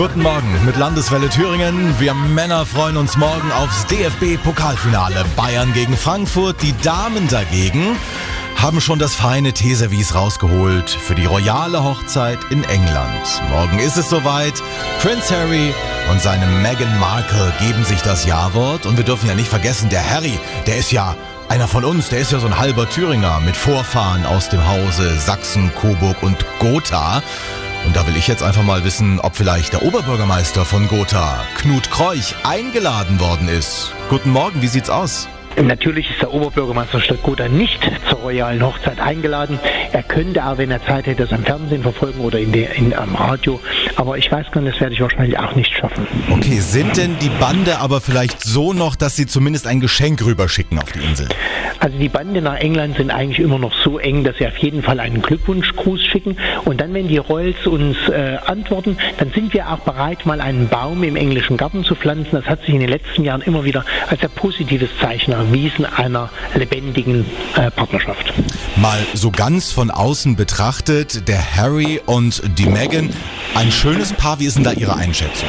Guten Morgen mit Landeswelle Thüringen. Wir Männer freuen uns morgen aufs DFB-Pokalfinale. Bayern gegen Frankfurt. Die Damen dagegen haben schon das feine Teeservice rausgeholt für die royale Hochzeit in England. Morgen ist es soweit. Prince Harry und seine Meghan Markle geben sich das Ja-Wort. Und wir dürfen ja nicht vergessen, der Harry, der ist ja einer von uns, der ist ja so ein halber Thüringer mit Vorfahren aus dem Hause Sachsen, Coburg und Gotha. Und da will ich jetzt einfach mal wissen, ob vielleicht der Oberbürgermeister von Gotha, Knut Kreuch, eingeladen worden ist. Guten Morgen, wie sieht's aus? Natürlich ist der Oberbürgermeister Stadt Gotha nicht zur royalen Hochzeit eingeladen. Er könnte auch, wenn er Zeit hätte, das am Fernsehen verfolgen oder in der, in, am Radio. Aber ich weiß gar nicht, das werde ich wahrscheinlich auch nicht schaffen. Okay, sind denn die Bande aber vielleicht so noch, dass sie zumindest ein Geschenk rüberschicken auf die Insel? Also die Bande nach England sind eigentlich immer noch so eng, dass sie auf jeden Fall einen Glückwunschgruß schicken. Und dann, wenn die Royals uns äh, antworten, dann sind wir auch bereit, mal einen Baum im englischen Garten zu pflanzen. Das hat sich in den letzten Jahren immer wieder als ein positives Zeichen erwiesen einer lebendigen äh, Partnerschaft. Mal so ganz von außen betrachtet, der Harry und die Meghan, ein schönes Paar. Wie ist denn da Ihre Einschätzung?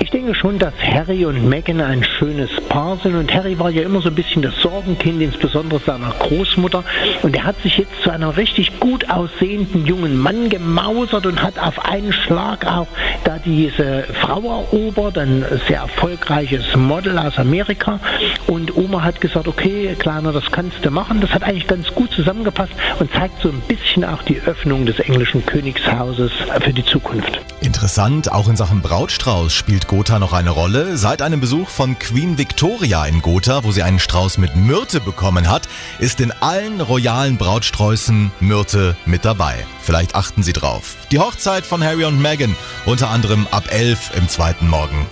Ich denke schon, dass Harry und Meghan ein schönes Paar sind. Und Harry war ja immer so ein bisschen das Sorgenkind, insbesondere seiner Großmutter. Und er hat sich jetzt zu einem richtig gut aussehenden jungen Mann gemausert und hat auf einen Schlag auch da diese Frau erobert, ein sehr erfolgreiches Model aus Amerika. Und Oma hat gesagt, okay, Kleiner, das kannst du machen. Das hat eigentlich ganz gut zusammengepasst und zeigt so ein bisschen auch die Öffnung des englischen Königshauses für die Zukunft. Interessant, auch in Sachen Brautstrauß spielt Gotha noch eine Rolle. Seit einem Besuch von Queen Victoria in Gotha, wo sie einen Strauß mit Myrte bekommen hat, ist in allen royalen Brautsträußen Myrte mit dabei. Vielleicht achten Sie drauf. Die Hochzeit von Harry und Meghan, unter anderem ab 11 im zweiten Morgen.